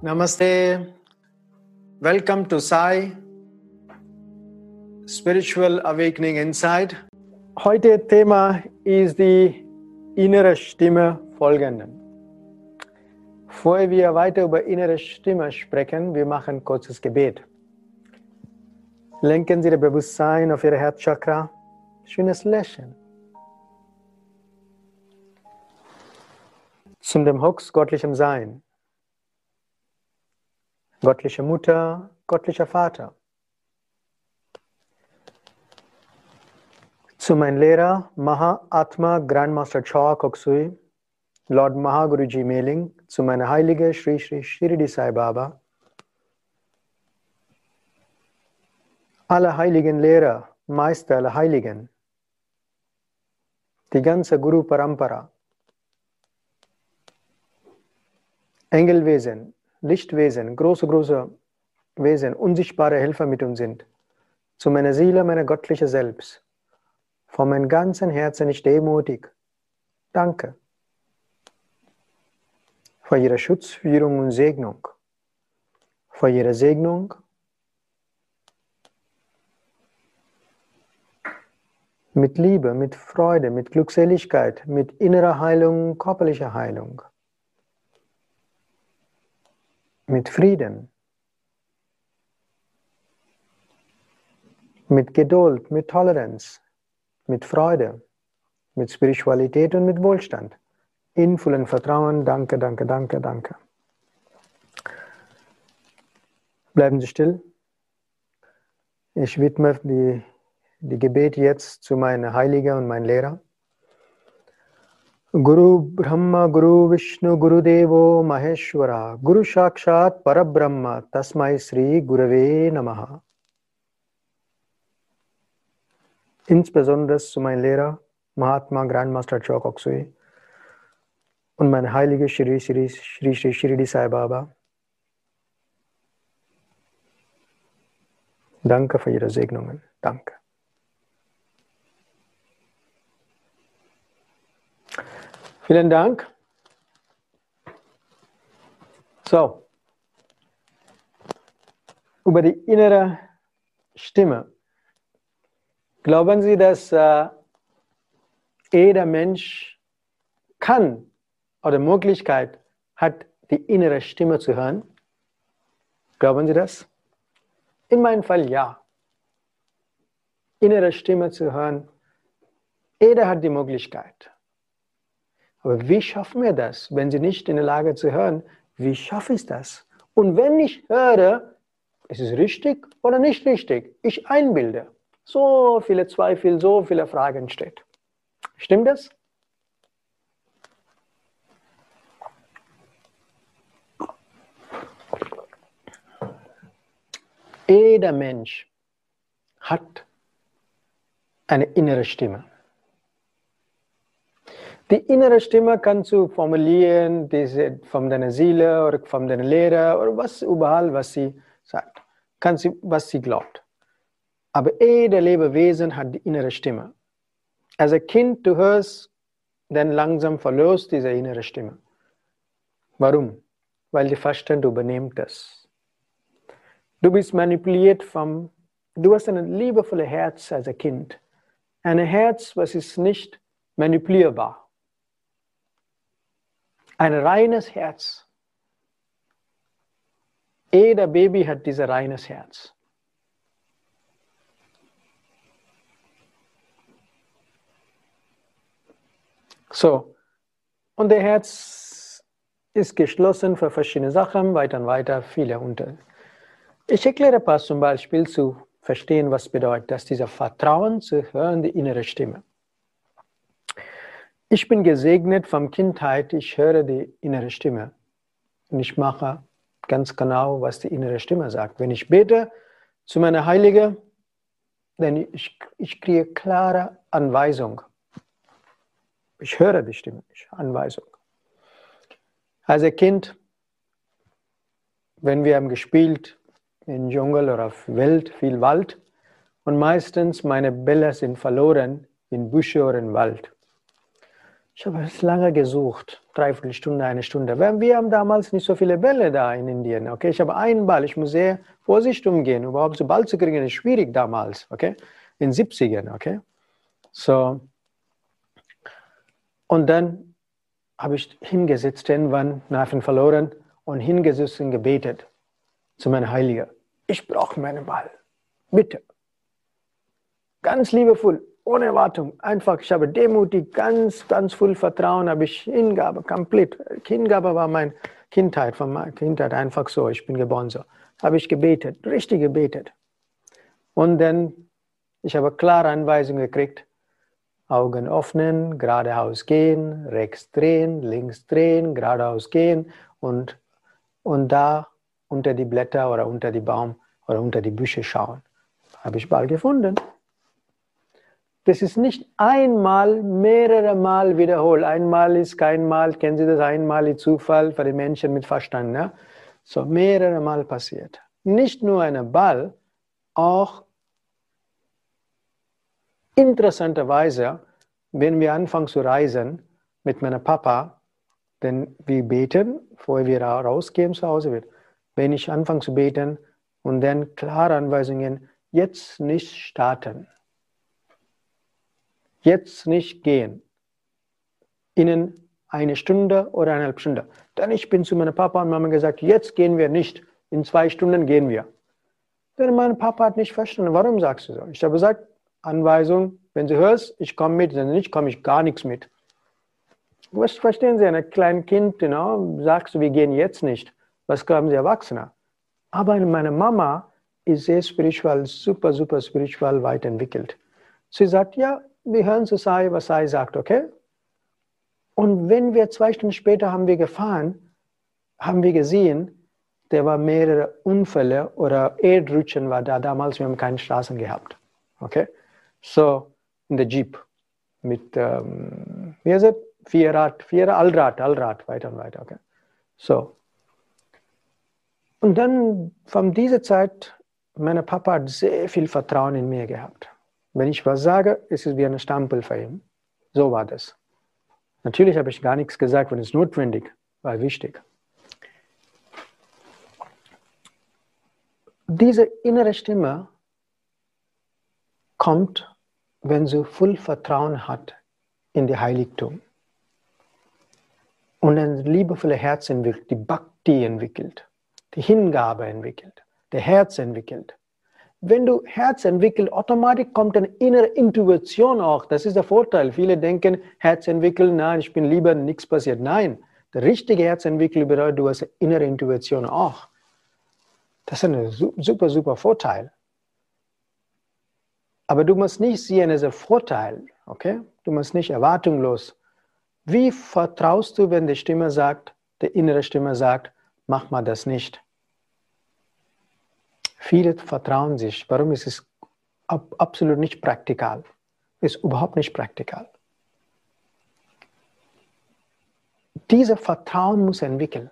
Namaste. Welcome to Sai Spiritual Awakening Inside. Heute Thema ist die innere Stimme folgenden. Bevor wir weiter über innere Stimme sprechen, wir machen kurzes Gebet. Lenken Sie Ihr Bewusstsein auf Ihr Herzchakra. Schönes Lächeln. Zum dem Hux göttlichem Sein. Göttliche Mutter, göttlicher Vater. Zu meinem Lehrer Maha Atma Grandmaster Chaw Koksui, Lord Mahaguruji Mailing, zu meiner Heilige Sri Sri Shirdi Sai Baba, alle heiligen Lehrer, Meister aller Heiligen, die ganze Guru Parampara, Engelwesen, Lichtwesen, große, große Wesen, unsichtbare Helfer mit uns sind, zu meiner Seele, meiner göttliche Selbst. Von meinem ganzen Herzen ich demutig. Danke. Für Ihre Schutzführung und Segnung. Für Ihre Segnung. Mit Liebe, mit Freude, mit Glückseligkeit, mit innerer Heilung, körperlicher Heilung. Mit Frieden. Mit Geduld, mit Toleranz, mit Freude, mit Spiritualität und mit Wohlstand. In vollem Vertrauen. Danke, danke, danke, danke. Bleiben Sie still. Ich widme die, die Gebet jetzt zu meinem Heiligen und meinem Lehrer. Guru Brahma, Guru Vishnu, Guru Devo Maheshwara, Guru Shakshat Parabrahma, Tasmai Sri Gurave Namaha. insbesondere zu meinem Lehrer Mahatma Grandmaster Chokoksui und mein heilige Shri Shri Shri Shri Shirdi Sai Baba. Danke für Ihre Segnungen. Danke. Vielen Dank. So, über die innere Stimme Glauben Sie, dass äh, jeder Mensch kann oder Möglichkeit hat, die innere Stimme zu hören? Glauben Sie das? In meinem Fall ja. Innere Stimme zu hören, jeder hat die Möglichkeit. Aber wie schaffen wir das, wenn Sie nicht in der Lage zu hören? Wie schaffe ich das? Und wenn ich höre, ist es richtig oder nicht richtig? Ich einbilde so viele Zweifel, so viele Fragen steht. Stimmt das? Jeder Mensch hat eine innere Stimme. Die innere Stimme kannst du formulieren, diese von deiner Seele oder von deiner Lehre oder was überall, was sie sagt. Kannst du, was sie glaubt. Aber jeder Lebewesen hat die innere Stimme. Als ein Kind, du hörst, dann langsam verlierst diese innere Stimme. Warum? Weil die Verstand übernimmt das. Du bist manipuliert vom, du hast ein liebevolles Herz als ein Kind. Ein Herz, was ist nicht manipulierbar. Ein reines Herz. Jeder Baby hat dieses reines Herz. So, und der Herz ist geschlossen für verschiedene Sachen, weiter und weiter, viele unter. Ich erkläre ein paar zum Beispiel zu verstehen, was bedeutet, dass dieser Vertrauen zu hören, die innere Stimme. Ich bin gesegnet vom Kindheit, ich höre die innere Stimme. Und ich mache ganz genau, was die innere Stimme sagt. Wenn ich bete zu meiner Heilige, dann ich, ich kriege klare Anweisung. Ich höre die Stimme, Anweisung. Als Kind, wenn wir haben gespielt im Dschungel oder auf Welt, viel Wald, Und meistens meine Bälle sind verloren in Büsche oder im Wald. Ich habe es lange gesucht, dreiviertel Stunde, eine Stunde. Wir haben damals nicht so viele Bälle da in Indien. Okay, ich habe einen Ball. Ich muss sehr vorsichtig umgehen. Überhaupt so Ball zu kriegen ist schwierig damals. Okay, in 70ern. Okay, so und dann habe ich hingesetzt, irgendwann Nerven verloren und hingesetzt und gebetet zu meinem Heiligen. Ich brauche meinen Ball. Bitte. Ganz liebevoll, ohne Erwartung. Einfach, ich habe demutig, ganz, ganz voll Vertrauen, habe ich Hingabe, komplett. Hingabe war meine Kindheit, von meiner Kindheit einfach so. Ich bin geboren so. Habe ich gebetet, richtig gebetet. Und dann, ich habe klare Anweisungen gekriegt. Augen öffnen, geradeaus gehen, rechts drehen, links drehen, geradeaus gehen und, und da unter die Blätter oder unter die Baum oder unter die Büsche schauen. Habe ich Ball gefunden. Das ist nicht einmal, mehrere Mal wiederholt. Einmal ist kein Mal, kennen Sie das? Einmal ist Zufall für die Menschen mit Verstand. Ne? So mehrere Mal passiert. Nicht nur ein Ball, auch interessanterweise, wenn wir anfangen zu reisen mit meinem Papa, denn wir beten, bevor wir rausgehen zu Hause, wenn ich anfange zu beten und dann klare Anweisungen, jetzt nicht starten, jetzt nicht gehen, innen eine Stunde oder eineinhalb Stunden. Dann ich bin zu meinem Papa und Mama gesagt, jetzt gehen wir nicht, in zwei Stunden gehen wir. Denn mein Papa hat nicht verstanden, warum sagst du so? Ich habe gesagt, Anweisung, wenn Sie hörst, ich komme mit, wenn nicht, komme ich gar nichts mit. Was verstehen Sie, ein kleines Kind, you know, sagst du, wir gehen jetzt nicht. Was glauben Sie, Erwachsene? Aber meine Mama ist sehr spiritual, super, super spiritual weiterentwickelt. Sie sagt, ja, wir hören zu Sai, was Sai sagt, okay? Und wenn wir zwei Stunden später haben wir gefahren, haben wir gesehen, der war mehrere Unfälle oder Erdrutschen war da damals, wir haben keine Straßen gehabt. Okay? So, in der Jeep mit, ähm, wie heißt es? Vierrad, Vierrad, Allrad, Allrad, weiter und weiter. Okay? So. Und dann von dieser Zeit, mein Papa hat sehr viel Vertrauen in mir gehabt. Wenn ich was sage, ist es wie ein Stempel für ihn. So war das. Natürlich habe ich gar nichts gesagt, wenn es notwendig war, wichtig. Diese innere Stimme kommt wenn sie voll Vertrauen hat in die Heiligtum und ein liebevolles Herz entwickelt, die Bhakti entwickelt, die Hingabe entwickelt, der Herz entwickelt. Wenn du Herz entwickelst, automatisch kommt eine innere Intuition auch. Das ist der Vorteil. Viele denken, Herz entwickeln, nein, ich bin lieber, nichts passiert. Nein, der richtige Herz entwickeln bedeutet, du hast eine innere Intuition auch. Das ist ein super, super Vorteil. Aber du musst nicht sehen als ein Vorteil, okay? Du musst nicht erwartungslos. Wie vertraust du, wenn die Stimme sagt, die innere Stimme sagt, mach mal das nicht? Viele vertrauen sich. Warum ist es absolut nicht praktikal? Ist überhaupt nicht praktikal. Dieses Vertrauen muss entwickeln.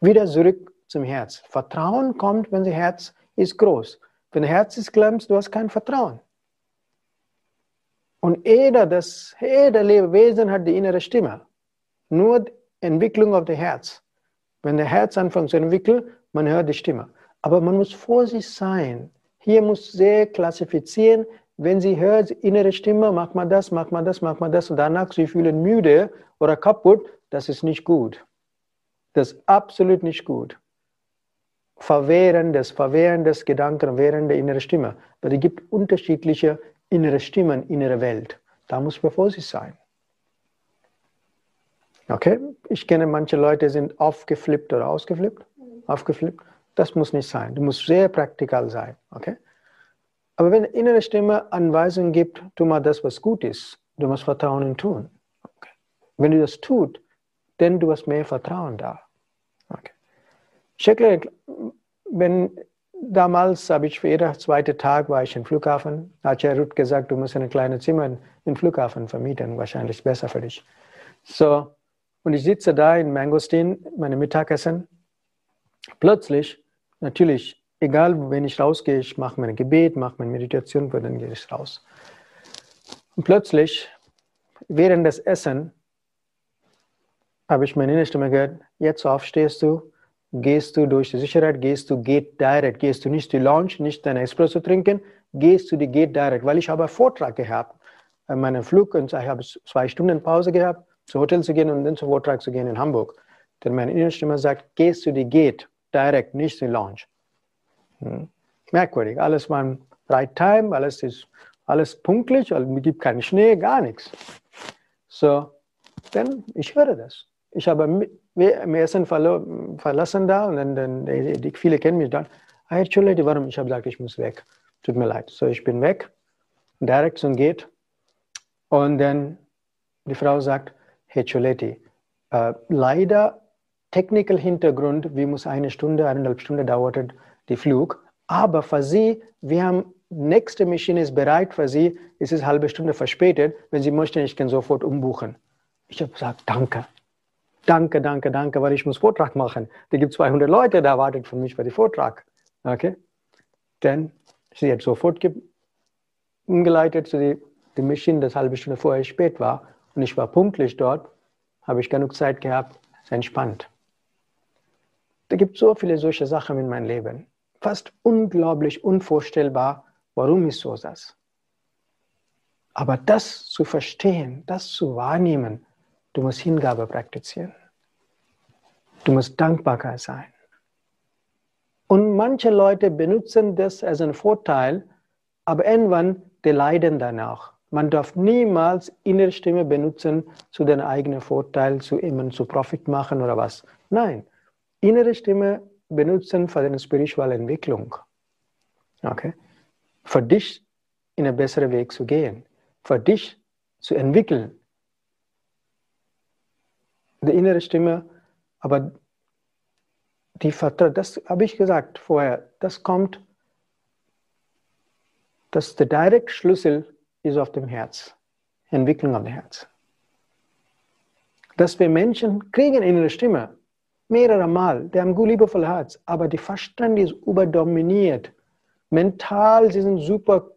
Wieder zurück zum Herz. Vertrauen kommt, wenn das Herz ist groß. Wenn Herz ist klein, du hast kein Vertrauen. Und jeder, das, jeder Lebewesen hat die innere Stimme. Nur die Entwicklung auf das Herz. Wenn der Herz anfängt zu entwickeln, man hört die Stimme. Aber man muss vorsichtig sein. Hier muss sehr klassifizieren, wenn sie hört, innere Stimme, mach mal das, mach mal das, mach mal das, und danach sie fühlen müde oder kaputt, das ist nicht gut. Das ist absolut nicht gut verwehrendes, verwehrendes Gedanken, verwehrende innere Stimme. Weil es gibt unterschiedliche innere Stimmen, innere Welt. Da muss man vorsichtig sein. Okay? Ich kenne manche Leute, die sind aufgeflippt oder ausgeflippt. Aufgeflippt. Das muss nicht sein. Du musst sehr praktikal sein. Okay? Aber wenn innere Stimme Anweisungen gibt, tu mal das, was gut ist. Du musst Vertrauen in tun. Okay. Wenn du das tust, dann du hast mehr Vertrauen da. Okay. Wenn damals habe ich für jeden zweiten Tag war ich im Flughafen, hat ja Ruth gesagt, du musst ein kleines Zimmer im Flughafen vermieten, wahrscheinlich besser für dich. So, und ich sitze da in Mangostin, meine Mittagessen. Plötzlich, natürlich, egal wenn ich rausgehe, ich mache mein Gebet, mache meine Meditation, dann gehe ich raus. Und plötzlich, während des Essen, habe ich meine innere Stimme gehört, jetzt aufstehst du, gehst du durch die Sicherheit, gehst du Gate Direct, gehst du nicht die Lounge, nicht dein Espresso trinken, gehst du die Gate Direct, weil ich habe einen Vortrag gehabt, an meinem Flug und ich habe zwei Stunden Pause gehabt, zum Hotel zu gehen und dann zum Vortrag zu gehen in Hamburg. Denn meine innere Stimme sagt, gehst du die Gate Direct, nicht die Lounge. Hm. Merkwürdig, alles war im Right Time, alles ist alles punktlich, also gibt keinen Schnee, gar nichts. So, dann, ich höre das. Ich habe mir Essen verlassen da und dann, dann die, viele kennen mich dann. Entschuldigung, warum? Ich habe gesagt, ich muss weg. Tut mir leid. So, ich bin weg, direkt zum geht. Und dann die Frau sagt, Hey Choletti, äh, leider Technical Hintergrund, wie muss eine Stunde, eineinhalb Stunden dauerte der Flug. Aber für Sie, wir haben nächste Maschine ist bereit für Sie, es ist eine halbe Stunde verspätet. Wenn Sie möchten, ich kann sofort umbuchen. Ich habe gesagt, danke. Danke, danke, danke, weil ich muss Vortrag machen. Da gibt 200 Leute, da wartet für mich für den Vortrag. Okay? Dann, sie hat sofort umgeleitet zu die, die Maschine, das halbe Stunde vorher spät war. Und ich war punktlich dort, habe ich genug Zeit gehabt, ist entspannt. Da gibt so viele solche Sachen in meinem Leben. Fast unglaublich, unvorstellbar, warum ist so das? Aber das zu verstehen, das zu wahrnehmen, Du musst Hingabe praktizieren. Du musst Dankbarkeit sein. Und manche Leute benutzen das als einen Vorteil, aber irgendwann die leiden danach. Man darf niemals innere Stimme benutzen zu deinem eigenen Vorteil, zu immer zu Profit machen oder was. Nein, innere Stimme benutzen für deine spirituelle Entwicklung. Okay? Für dich in einen besseren Weg zu gehen, für dich zu entwickeln, die innere Stimme, aber die Vertrauen, das habe ich gesagt vorher, das kommt, dass der direkte Schlüssel ist auf dem Herz, Entwicklung auf dem Herz. Dass wir Menschen kriegen innere Stimme, mehrere Mal, die haben ein liebevolles Herz, aber die Verstand ist überdominiert. Mental, sie sind super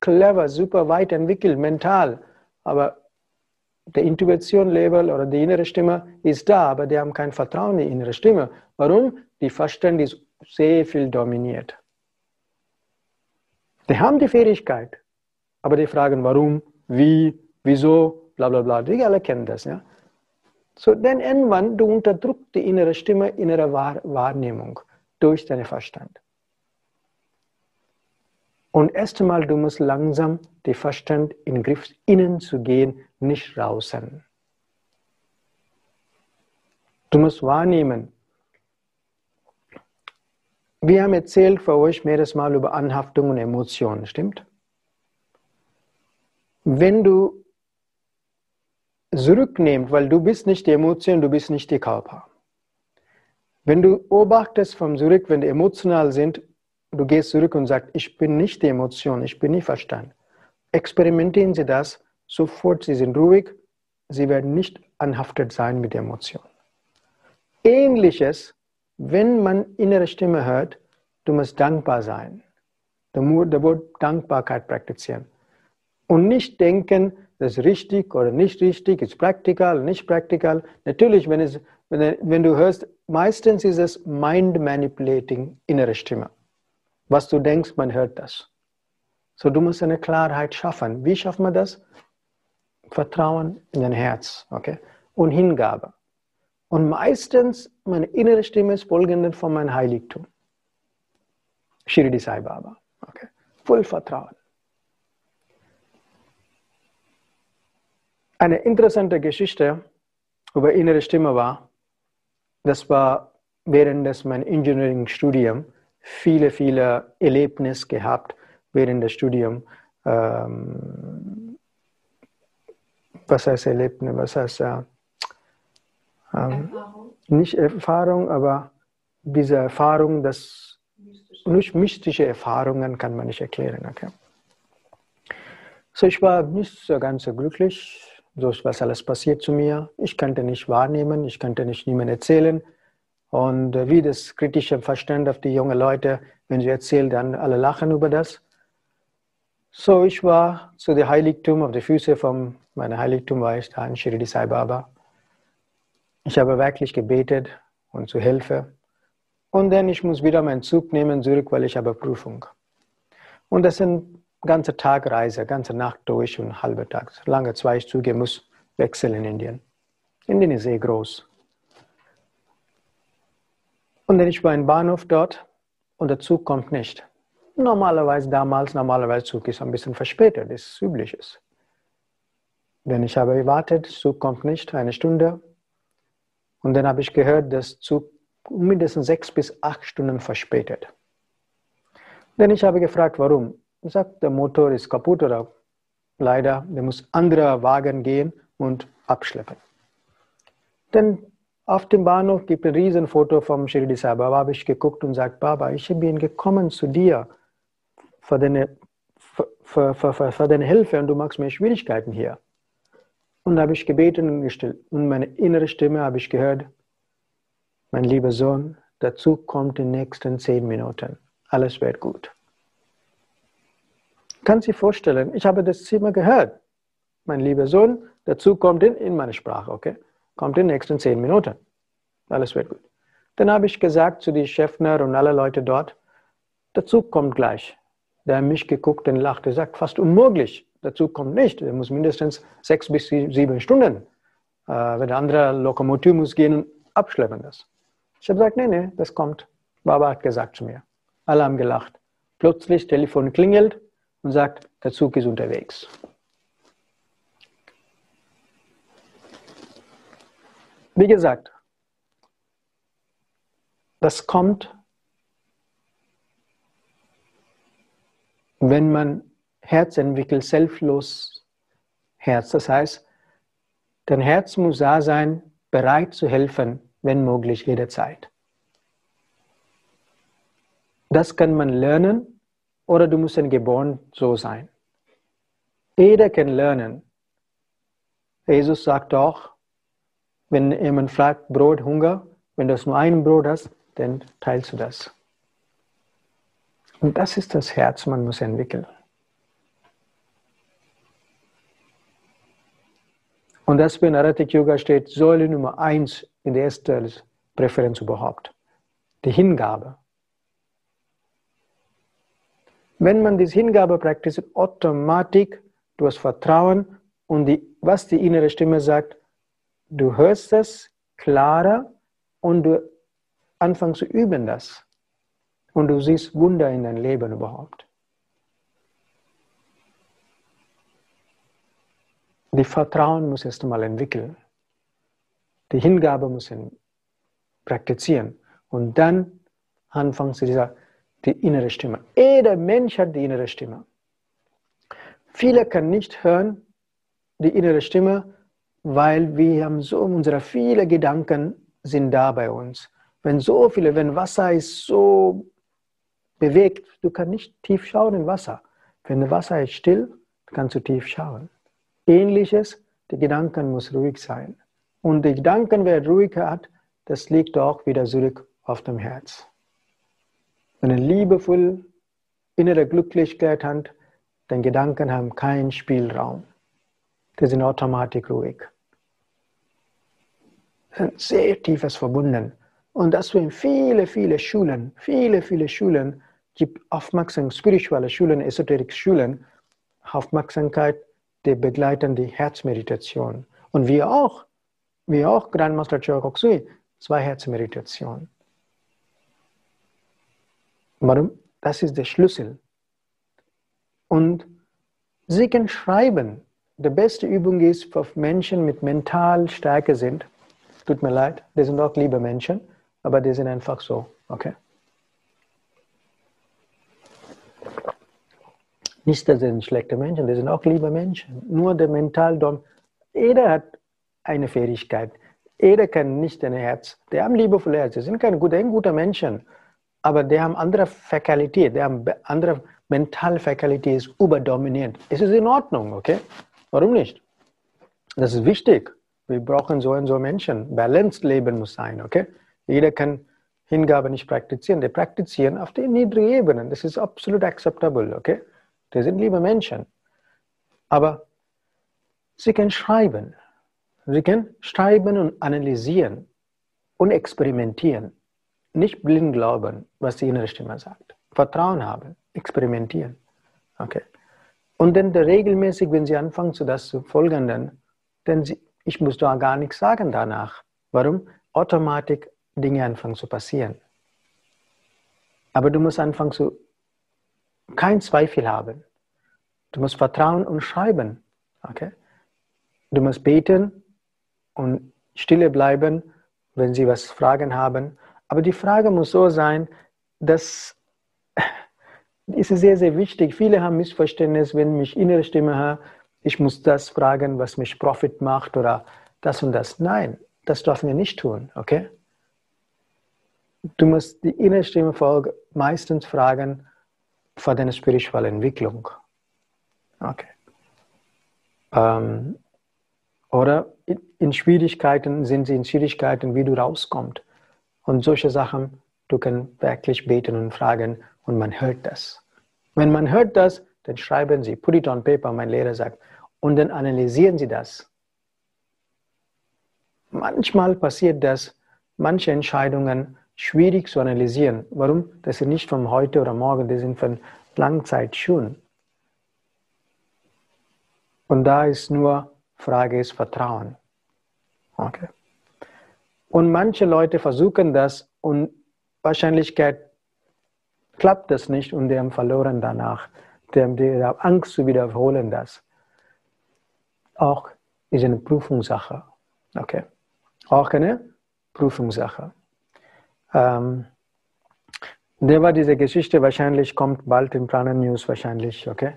clever, super weit entwickelt, mental, aber der Intuition-Level oder die innere Stimme ist da, aber die haben kein Vertrauen in die innere Stimme. Warum? Die Verstand ist sehr viel dominiert. Die haben die Fähigkeit, aber die fragen warum, wie, wieso, bla bla bla. Die alle kennen das. Ja? So, dann irgendwann, du unterdrückst die innere Stimme, innere Wahrnehmung durch deinen Verstand. Und erst einmal, du musst langsam den Verstand in den Griff innen zu gehen, nicht draußen. Du musst wahrnehmen. Wir haben erzählt für euch mehres Mal über Anhaftung und Emotionen, stimmt? Wenn du zurücknimmst, weil du bist nicht die Emotion, du bist nicht der Körper. Wenn du beobachtest vom Zurück, wenn die emotional sind, du gehst zurück und sagst, ich bin nicht die Emotion, ich bin nicht Verstand. Experimentieren Sie das, sofort, Sie sind ruhig, Sie werden nicht anhaftet sein mit der Emotion. Ähnliches, wenn man innere Stimme hört, du musst dankbar sein. Der Wort Dankbarkeit praktizieren. Und nicht denken, das ist richtig oder nicht richtig, ist praktikal, nicht praktikal. Natürlich, wenn, es, wenn, wenn du hörst, meistens ist es Mind Manipulating innere Stimme. Was du denkst, man hört das. So, du musst eine Klarheit schaffen. Wie schafft man das? Vertrauen in dein Herz, okay? Und Hingabe. Und meistens, meine innere Stimme ist folgende von meinem Heiligtum. Shirdi Sai Baba, okay? Voll Vertrauen. Eine interessante Geschichte über innere Stimme war, das war während des mein Engineering-Studium viele, viele Erlebnisse gehabt während des Studiums. Ähm, was heißt Erlebnis? Was heißt äh, ähm, Erfahrung. nicht Erfahrung, aber diese Erfahrung, das nicht mystische Erfahrungen kann man nicht erklären. Okay? So, ich war nicht so ganz so glücklich, so was alles passiert zu mir. Ich konnte nicht wahrnehmen, ich konnte nicht niemandem erzählen. Und äh, wie das kritische Verstand auf die jungen Leute, Wenn ich erzähle, dann alle lachen über das. So, ich war zu dem Heiligtum, auf der Füße von meinem Heiligtum war ich da in Shirdi Sai Baba. Ich habe wirklich gebetet und zu Hilfe. Und dann ich muss wieder meinen Zug nehmen zurück, weil ich habe Prüfung. Und das sind ganze Tagreise, ganze Nacht durch und halbe Tag. Lange zwei Züge muss wechseln in Indien. Indien ist sehr groß. Und dann ich war im Bahnhof dort und der Zug kommt nicht. Normalerweise damals, normalerweise Zug ist ein bisschen verspätet, das ist übliches. Denn ich habe gewartet, Zug kommt nicht, eine Stunde. Und dann habe ich gehört, dass Zug mindestens sechs bis acht Stunden verspätet. Denn ich habe gefragt, warum. Sagt, der Motor ist kaputt oder leider, der muss anderer Wagen gehen und abschleppen. Denn auf dem Bahnhof gibt es ein Riesenfoto vom Shirdi Baba. habe ich geguckt und sagt, Baba, ich bin gekommen zu dir für deine, für, für, für, für deine Hilfe und du machst mir Schwierigkeiten hier. Und habe ich gebeten und gestellt. Und meine innere Stimme habe ich gehört, mein lieber Sohn, der Zug kommt in den nächsten zehn Minuten. Alles wird gut. Kann sich vorstellen, ich habe das Zimmer gehört. Mein lieber Sohn, der Zug kommt in, in meine Sprache, okay? Kommt in den nächsten zehn Minuten. Alles wird gut. Dann habe ich gesagt zu den Chefner und alle Leute dort, der Zug kommt gleich. Der hat mich geguckt und lachte, sagt, fast unmöglich. Der Zug kommt nicht. Er muss mindestens sechs bis sieben Stunden. Äh, wenn der andere Lokomotiv muss gehen und abschleppen das. Ich habe gesagt, nee, nee, das kommt. Baba hat gesagt zu mir. Alle haben gelacht. Plötzlich Telefon klingelt und sagt, der Zug ist unterwegs. Wie gesagt, das kommt, wenn man Herz entwickelt, selbstlos Herz. Das heißt, dein Herz muss da sein, bereit zu helfen, wenn möglich, jederzeit. Das kann man lernen oder du musst dann geboren so sein. Jeder kann lernen. Jesus sagt auch, wenn jemand fragt, Brot, Hunger, wenn du nur ein Brot hast, dann teilst du das. Und das ist das Herz, man muss entwickeln. Und das in Aratik Yoga steht Säule Nummer eins in der ersten Präferenz überhaupt. Die Hingabe. Wenn man diese Hingabe praktiziert, automatisch, du hast Vertrauen und die, was die innere Stimme sagt, du hörst es klarer und du anfängst zu üben das. Und du siehst Wunder in deinem Leben überhaupt. Die Vertrauen muss erst einmal entwickeln. Die Hingabe muss praktizieren. Und dann anfangen sie dieser, die innere Stimme. Jeder Mensch hat die innere Stimme. Viele können nicht hören die innere Stimme, weil wir haben so unsere viele Gedanken sind da bei uns. Wenn so viele, wenn Wasser ist so bewegt, du kannst nicht tief schauen in Wasser. Wenn Wasser ist still, kannst du tief schauen. Ähnliches, die Gedanken muss ruhig sein. Und die Gedanken, wer ruhig hat, das liegt auch wieder zurück auf dem Herz. Wenn liebevoll innere Glücklichkeit hat, dann Gedanken haben keinen Spielraum. Die sind automatisch ruhig. Sind sehr tiefes verbunden. Und deswegen viele, viele Schulen, viele, viele Schulen gibt Aufmerksamkeit, spirituelle Schulen, esoterik Schulen, Aufmerksamkeit, die begleiten die Herzmeditation. Und wir auch, wir auch, Grandmaster Chokoksui, zwei Herzmeditationen. Warum? Das ist der Schlüssel. Und Sie können schreiben. Die beste Übung ist für Menschen mit mental Stärke sind. Tut mir leid, die sind auch liebe Menschen, aber die sind einfach so. Okay? Nicht, dass sie sind schlechte Menschen, die sind auch liebe Menschen. Nur der mental Jeder hat eine Fähigkeit. Jeder kann nicht ein Herz. Die haben liebevolle Herzen. Sie sind keine guten, gute Menschen. Aber die haben andere Fäkalität. Die haben andere mentale Fäkalität ist überdominierend. Es ist in Ordnung, okay? Warum nicht? Das ist wichtig. Wir brauchen so und so Menschen. Balanced Leben muss sein, okay? Jeder kann Hingabe nicht praktizieren. Die praktizieren auf den niedrigen Ebenen. Das ist absolut akzeptabel, okay? Die sind liebe Menschen. Aber sie können schreiben. Sie können schreiben und analysieren und experimentieren. Nicht blind glauben, was die innere Stimme sagt. Vertrauen haben, experimentieren. Okay. Und dann regelmäßig, wenn sie anfangen, zu das zu folgen, dann, dann sie, ich muss da gar nichts sagen danach. Warum? Automatisch Dinge anfangen zu passieren. Aber du musst anfangen zu kein Zweifel haben. Du musst vertrauen und schreiben. Okay? Du musst beten und stille bleiben, wenn sie was Fragen haben. Aber die Frage muss so sein, dass ist sehr, sehr wichtig. Viele haben Missverständnis, wenn mich innere Stimme höre, ich muss das fragen, was mich Profit macht oder das und das. Nein, das dürfen wir nicht tun, okay? Du musst die innere Stimme folgen, meistens fragen vor deiner spirituellen Entwicklung. Okay. Ähm, oder in Schwierigkeiten sind sie in Schwierigkeiten, wie du rauskommst. Und solche Sachen, du kannst wirklich beten und fragen und man hört das. Wenn man hört das, dann schreiben sie, put it on paper, mein Lehrer sagt, und dann analysieren sie das. Manchmal passiert das, manche Entscheidungen schwierig zu analysieren. Warum? Das sind nicht von heute oder morgen, die sind von langer Zeit schon. Und da ist nur Frage ist Vertrauen. Okay. Und manche Leute versuchen das und Wahrscheinlichkeit klappt das nicht und die haben verloren danach. Die haben, die haben Angst zu wiederholen das. Auch ist eine Prüfungssache. Okay. Auch eine Prüfungssache. Ähm, der war diese Geschichte, wahrscheinlich kommt bald in Prana News, wahrscheinlich, okay?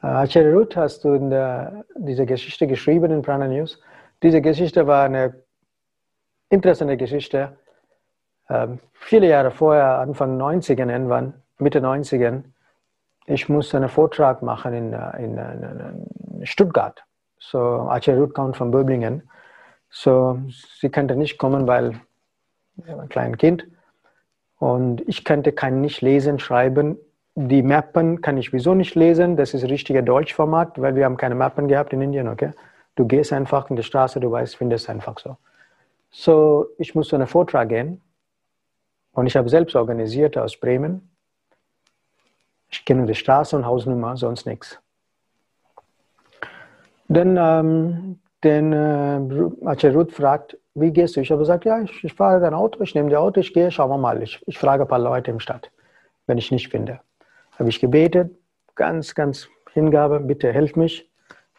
Äh, Acharya Ruth hast du in der, diese Geschichte geschrieben in Prana News. Diese Geschichte war eine interessante Geschichte. Ähm, viele Jahre vorher, Anfang 90ern, irgendwann, Mitte 90ern, ich musste einen Vortrag machen in, äh, in, in, in Stuttgart. So, Ruth kommt von Böblingen. So, sie konnte nicht kommen, weil ein kleines Kind. Und ich könnte kein nicht lesen, schreiben. Die Mappen kann ich wieso nicht lesen. Das ist richtiger Deutschformat, weil wir haben keine Mappen gehabt in Indien, okay? Du gehst einfach in die Straße, du weißt, findest einfach so. So, ich musste einen Vortrag gehen. Und ich habe selbst organisiert aus Bremen. Ich kenne die Straße und Hausnummer, sonst nichts. Dann, ähm, den äh, Acharya Ruth fragt, wie gehst du? Ich habe gesagt, ja, ich, ich fahre dein Auto, ich nehme die Auto, ich gehe, schauen wir mal. Ich, ich frage ein paar Leute im Stadt, wenn ich nicht finde. Habe ich gebetet, ganz, ganz Hingabe, bitte helf mich.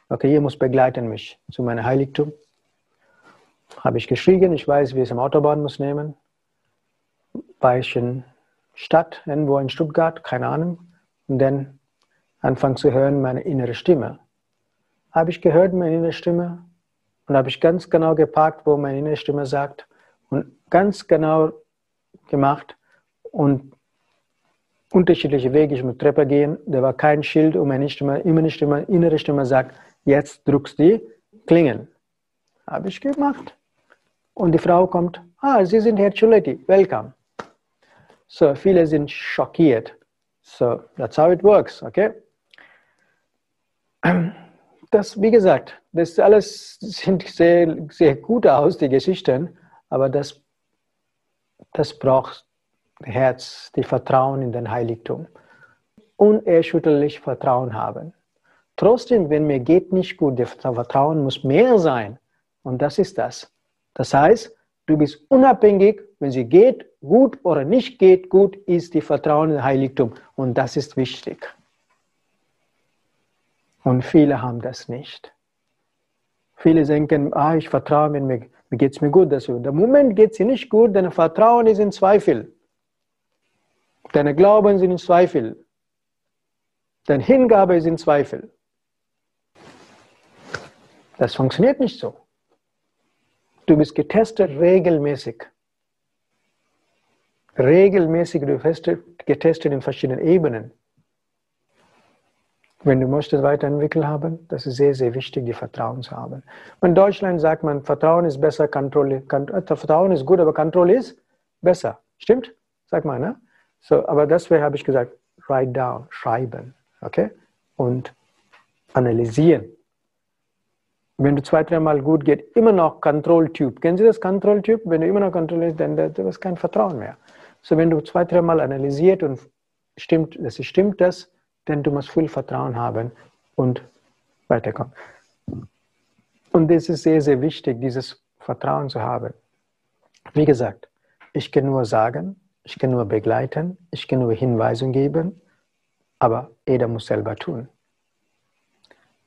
Okay, ihr muss begleiten mich zu meinem Heiligtum. Habe ich geschrieben, ich weiß, wie es am Autobahn muss nehmen. War ich in Stadt, irgendwo in Stuttgart, keine Ahnung. Und dann anfangen zu hören, meine innere Stimme. Habe ich gehört, meine innere Stimme? Und habe ich ganz genau geparkt, wo meine innere Stimme sagt und ganz genau gemacht und unterschiedliche Wege. Ich muss Treppe gehen, da war kein Schild und meine Stimme, meine Stimme, innere Stimme sagt, jetzt drückst die Klingen. Habe ich gemacht. Und die Frau kommt, ah, Sie sind Herr Chuletti, welcome. So, viele sind schockiert. So, that's how it works, okay? Das, wie gesagt, das alles sind sehr, sehr gut aus, die Geschichten, aber das, das braucht Herz, die Vertrauen in den Heiligtum. Unerschütterlich Vertrauen haben. Trotzdem, wenn mir geht nicht gut, das Vertrauen muss mehr sein. Und das ist das. Das heißt, du bist unabhängig, wenn sie geht gut oder nicht geht gut, ist die Vertrauen in Heiligtum. Und das ist wichtig. Und viele haben das nicht. Viele denken, ah, ich vertraue, mir, mir geht es mir gut. Das, der Moment geht es dir nicht gut, dein Vertrauen ist in Zweifel. Deine Glauben sind in Zweifel. Deine Hingabe ist in Zweifel. Das funktioniert nicht so. Du bist getestet regelmäßig. Regelmäßig, du bist getestet in verschiedenen Ebenen. Wenn du möchtest weiterentwickeln haben, das ist sehr, sehr wichtig, die Vertrauen zu haben. In Deutschland sagt man, Vertrauen ist besser, Kontrolle, äh, Vertrauen ist gut, aber Kontrolle ist besser. Stimmt? Sag mal, ne? So, aber deswegen habe ich gesagt, write down, schreiben, okay? Und analysieren. Wenn du zwei, dreimal gut geht, immer noch Control Tube. Kennen Sie das Control Tube? Wenn du immer noch kontrollierst, dann du hast kein Vertrauen mehr. So, wenn du zwei, dreimal analysiert und stimmt, das stimmt das, dann du musst viel Vertrauen haben und weiterkommen. Und das ist sehr, sehr wichtig, dieses Vertrauen zu haben. Wie gesagt, ich kann nur sagen, ich kann nur begleiten, ich kann nur Hinweise geben, aber jeder muss selber tun.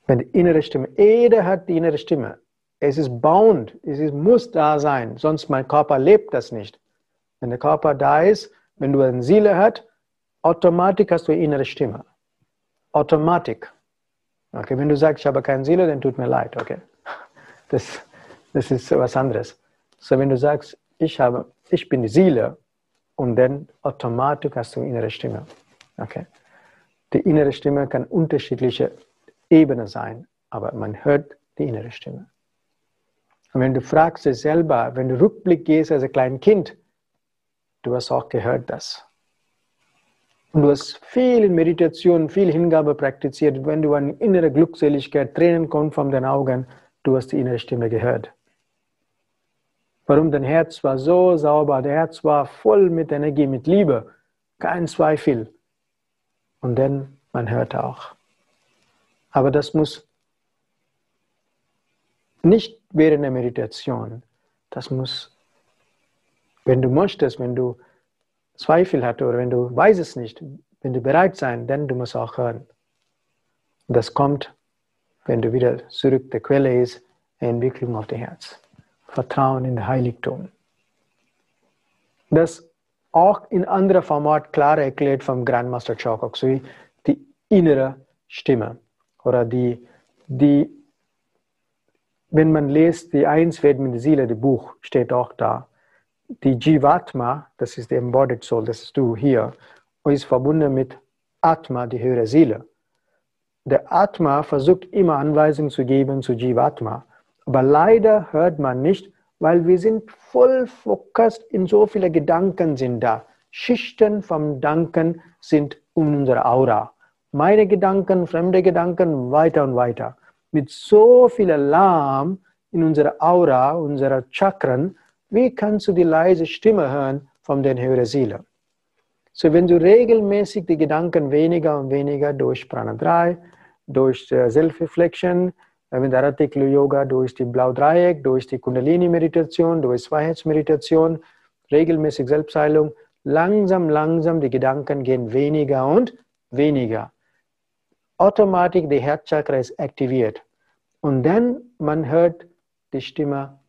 Wenn die innere Stimme, jeder hat die innere Stimme. Es ist bound, es ist, muss da sein, sonst mein Körper lebt das nicht. Wenn der Körper da ist, wenn du eine Seele hast, automatisch hast du eine innere Stimme. Automatisch. Okay, wenn du sagst, ich habe keine Seele, dann tut mir leid, okay? Das, das ist was anderes. So, wenn du sagst, ich, habe, ich bin die Seele, und dann automatisch hast du eine innere Stimme. Okay? Die innere Stimme kann unterschiedliche Ebene sein, aber man hört die innere Stimme. Und wenn du fragst dich selber, wenn du Rückblick gehst als ein kleines Kind, du hast auch gehört das. Und du hast viel in Meditation, viel Hingabe praktiziert. Wenn du eine innere Glückseligkeit, Tränen kommen von den Augen, du hast die innere Stimme gehört. Warum dein Herz war so sauber, der Herz war voll mit Energie, mit Liebe, kein Zweifel. Und dann, man hört auch. Aber das muss nicht während der Meditation. Das muss, wenn du möchtest, wenn du Zweifel hast oder wenn du weißt es nicht, wenn du bereit sein, dann du musst auch hören. Das kommt, wenn du wieder zurück der Quelle ist, Entwicklung auf das Herz. Vertrauen in das Heiligtum. Das auch in anderer Format klar erklärt vom Grandmaster Chokok, die innere Stimme oder die, die, wenn man liest, die Eins wird mit der Seele, das Buch steht auch da. Die Jivatma, das ist der Embodied Soul, das ist du hier, ist verbunden mit Atma, die höhere Seele. Der Atma versucht immer Anweisungen zu geben zu Jivatma, aber leider hört man nicht, weil wir sind voll fokussiert in so viele Gedanken sind da. Schichten vom Danken sind um unsere Aura meine Gedanken, fremde Gedanken, weiter und weiter. Mit so viel Alarm in unserer Aura, unserer Chakren, wie kannst du die leise Stimme hören von der höheren Seele? So, wenn du regelmäßig die Gedanken weniger und weniger durch Prana 3, durch Self-Reflection, äh, wenn der Artikel Yoga, durch die Blau-Dreieck, durch die Kundalini-Meditation, durch Zweiheitsmeditation, regelmäßig Selbstheilung, langsam, langsam die Gedanken gehen weniger und weniger automatisch die Herzchakra ist aktiviert. Und dann man hört die Stimme,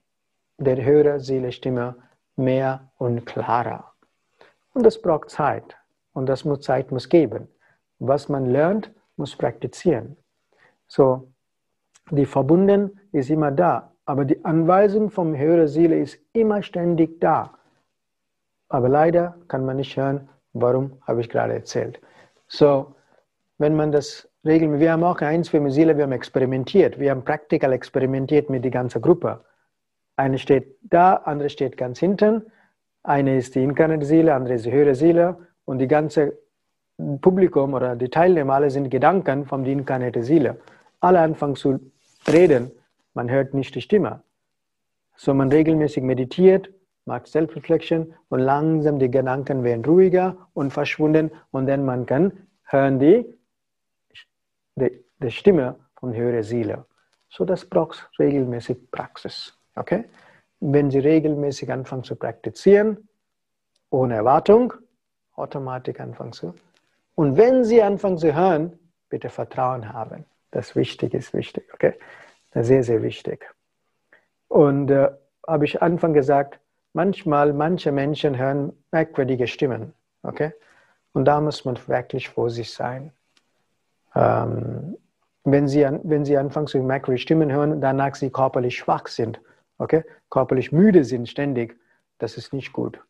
der höhere Seele Stimme mehr und klarer. Und das braucht Zeit. Und das muss Zeit muss geben. Was man lernt, muss praktizieren. So, die Verbunden ist immer da, aber die Anweisung vom höheren Seele ist immer ständig da. Aber leider kann man nicht hören, warum habe ich gerade erzählt. So, wenn man das regelmäßig. Wir haben auch eins für Mozilla, wir haben experimentiert. Wir haben praktikal experimentiert mit der ganzen Gruppe. Eine steht da, andere steht ganz hinten. Eine ist die inkarnate Seele, andere ist die höhere Seele. Und die ganze Publikum oder die Teilnehmer, alle sind Gedanken von der inkarnate Seele. Alle anfangen zu reden, man hört nicht die Stimme. So man regelmäßig meditiert, macht Self-Reflection und langsam die Gedanken werden ruhiger und verschwunden und dann man kann hören die der, der Stimme von höherer Seele. So, das braucht regelmäßig Praxis. Okay? Wenn Sie regelmäßig anfangen zu praktizieren, ohne Erwartung, automatisch anfangen zu. Und wenn Sie anfangen zu hören, bitte Vertrauen haben. Das Wichtige ist wichtig. Okay? Das ist sehr, sehr wichtig. Und äh, habe ich Anfang gesagt, manchmal, manche Menschen hören merkwürdige Stimmen. Okay? Und da muss man wirklich vorsichtig sein. Ähm, wenn, Sie an, wenn Sie anfangen zu merkwürdige Stimmen hören, danach Sie körperlich schwach sind, okay? körperlich müde sind ständig, das ist nicht gut.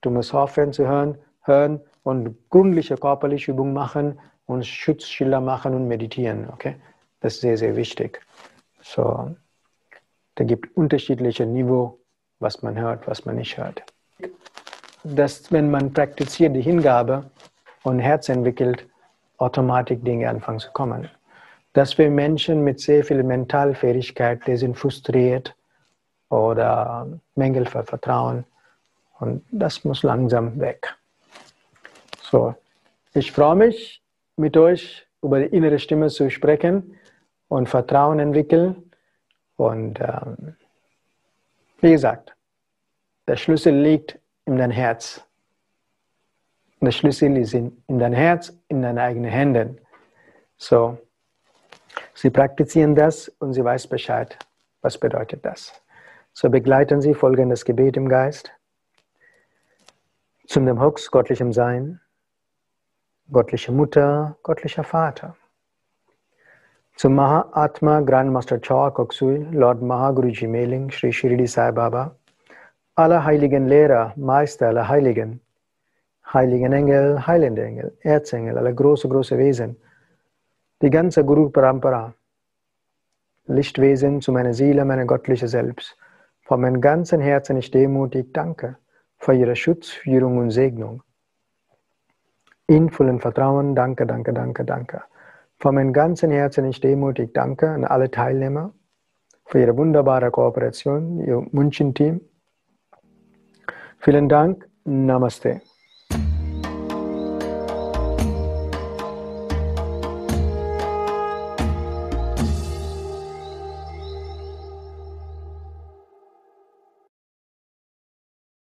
Du musst aufhören zu hören, hören und gründliche körperliche Übungen machen und Schutzschilder machen und meditieren. Okay? Das ist sehr, sehr wichtig. So, da gibt unterschiedliche Niveau, was man hört, was man nicht hört. dass wenn man praktiziert die Hingabe und Herz entwickelt, automatisch Dinge anfangen zu kommen. Dass wir Menschen mit sehr viel Mentalfähigkeit, die sind frustriert oder Mängel für Vertrauen und das muss langsam weg. So, ich freue mich, mit euch über die innere Stimme zu sprechen und Vertrauen entwickeln. Und ähm, wie gesagt, der Schlüssel liegt in dein Herz. Der Schlüssel ist in, in dein Herz, in deinen eigenen Händen. So, sie praktizieren das und sie weiß Bescheid. Was bedeutet das? So begleiten sie folgendes Gebet im Geist. Zum dem Hux, göttlichem Sein, göttliche Mutter, göttlicher Vater. Zum Mahatma Grandmaster Choa Koksui, Lord Mahaguruji Meling, Sri Shirdi Sai Baba, aller heiligen Lehrer, Meister aller Heiligen, heiligen Engel, heilende Engel, Erzengel, alle große, große Wesen, die ganze Guru Parampara, Lichtwesen zu meiner Seele, meine göttliche Selbst. Von meinem ganzen Herzen ich demutig danke für Ihre Schutz, Führung und Segnung. In vollem Vertrauen, danke, danke, danke, danke. Von meinem ganzen Herzen ich demutig danke an alle Teilnehmer für Ihre wunderbare Kooperation, Ihr München-Team. Vielen Dank. Namaste.